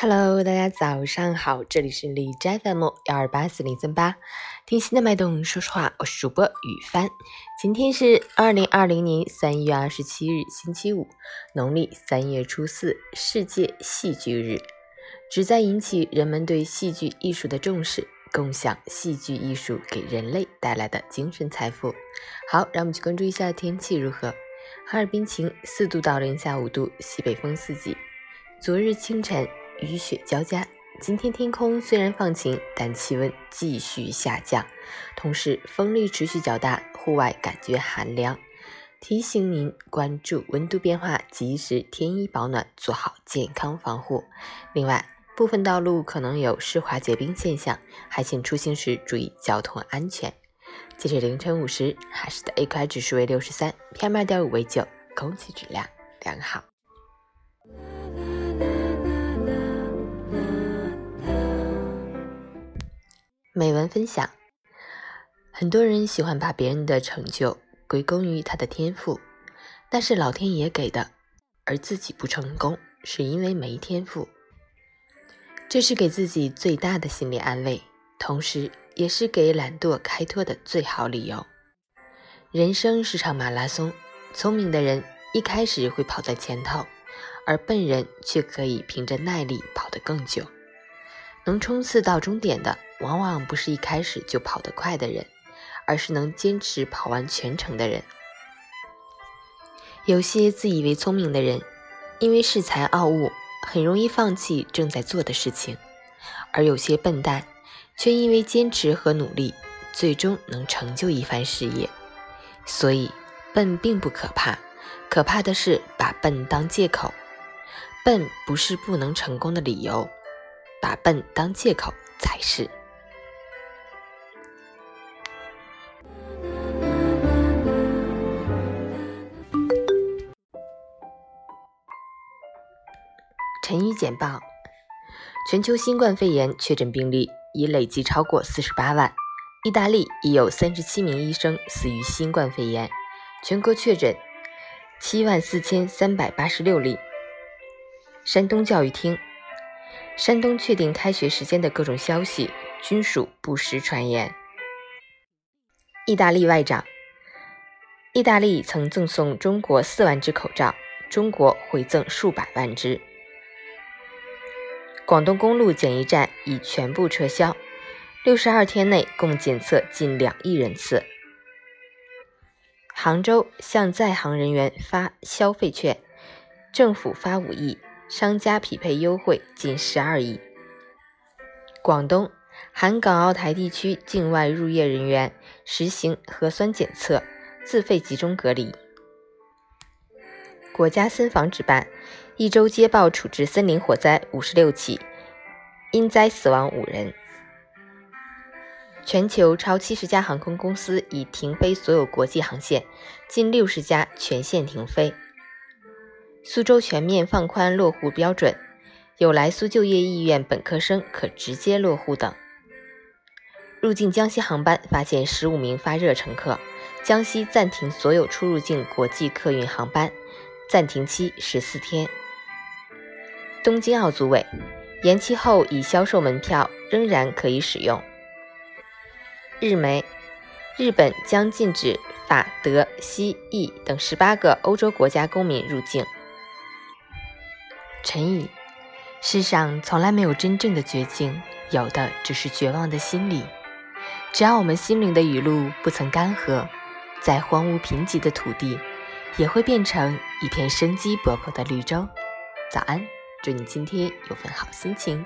Hello，大家早上好，这里是李斋 FM 幺二八四零三八，听心的脉动，说实话，我是主播雨帆。今天是二零二零年三月二十七日，星期五，农历三月初四，世界戏剧日，旨在引起人们对戏剧艺术的重视，共享戏剧艺术给人类带来的精神财富。好，让我们去关注一下天气如何。哈尔滨晴，四度到零下五度，西北风四级。昨日清晨。雨雪交加，今天天空虽然放晴，但气温继续下降，同时风力持续较大，户外感觉寒凉。提醒您关注温度变化，及时添衣保暖，做好健康防护。另外，部分道路可能有湿滑结冰现象，还请出行时注意交通安全。截至凌晨五时，海市的 AQI 指数为六十三，PM 二点五为九，空气质量良好。美文分享：很多人喜欢把别人的成就归功于他的天赋，那是老天爷给的；而自己不成功，是因为没天赋。这是给自己最大的心理安慰，同时也是给懒惰开脱的最好理由。人生是场马拉松，聪明的人一开始会跑在前头，而笨人却可以凭着耐力跑得更久。能冲刺到终点的。往往不是一开始就跑得快的人，而是能坚持跑完全程的人。有些自以为聪明的人，因为恃才傲物，很容易放弃正在做的事情；而有些笨蛋，却因为坚持和努力，最终能成就一番事业。所以，笨并不可怕，可怕的是把笨当借口。笨不是不能成功的理由，把笨当借口才是。晨语简报：全球新冠肺炎确诊病例已累计超过四十八万。意大利已有三十七名医生死于新冠肺炎。全国确诊七万四千三百八十六例。山东教育厅：山东确定开学时间的各种消息均属不实传言。意大利外长：意大利曾赠送中国四万只口罩，中国回赠数百万只。广东公路检疫站已全部撤销，六十二天内共检测近两亿人次。杭州向在杭人员发消费券，政府发五亿，商家匹配优惠近十二亿。广东含港澳台地区境外入业人员实行核酸检测，自费集中隔离。国家森防指办一周接报处置森林火灾五十六起，因灾死亡五人。全球超七十家航空公司已停飞所有国际航线，近六十家全线停飞。苏州全面放宽落户标准，有来苏就业意愿本科生可直接落户等。入境江西航班发现十五名发热乘客，江西暂停所有出入境国际客运航班。暂停期十四天。东京奥组委延期后已销售门票仍然可以使用。日媒：日本将禁止法、德、西、意等十八个欧洲国家公民入境。陈宇：世上从来没有真正的绝境，有的只是绝望的心理。只要我们心灵的雨露不曾干涸，在荒芜贫瘠的土地。也会变成一片生机勃勃的绿洲。早安，祝你今天有份好心情。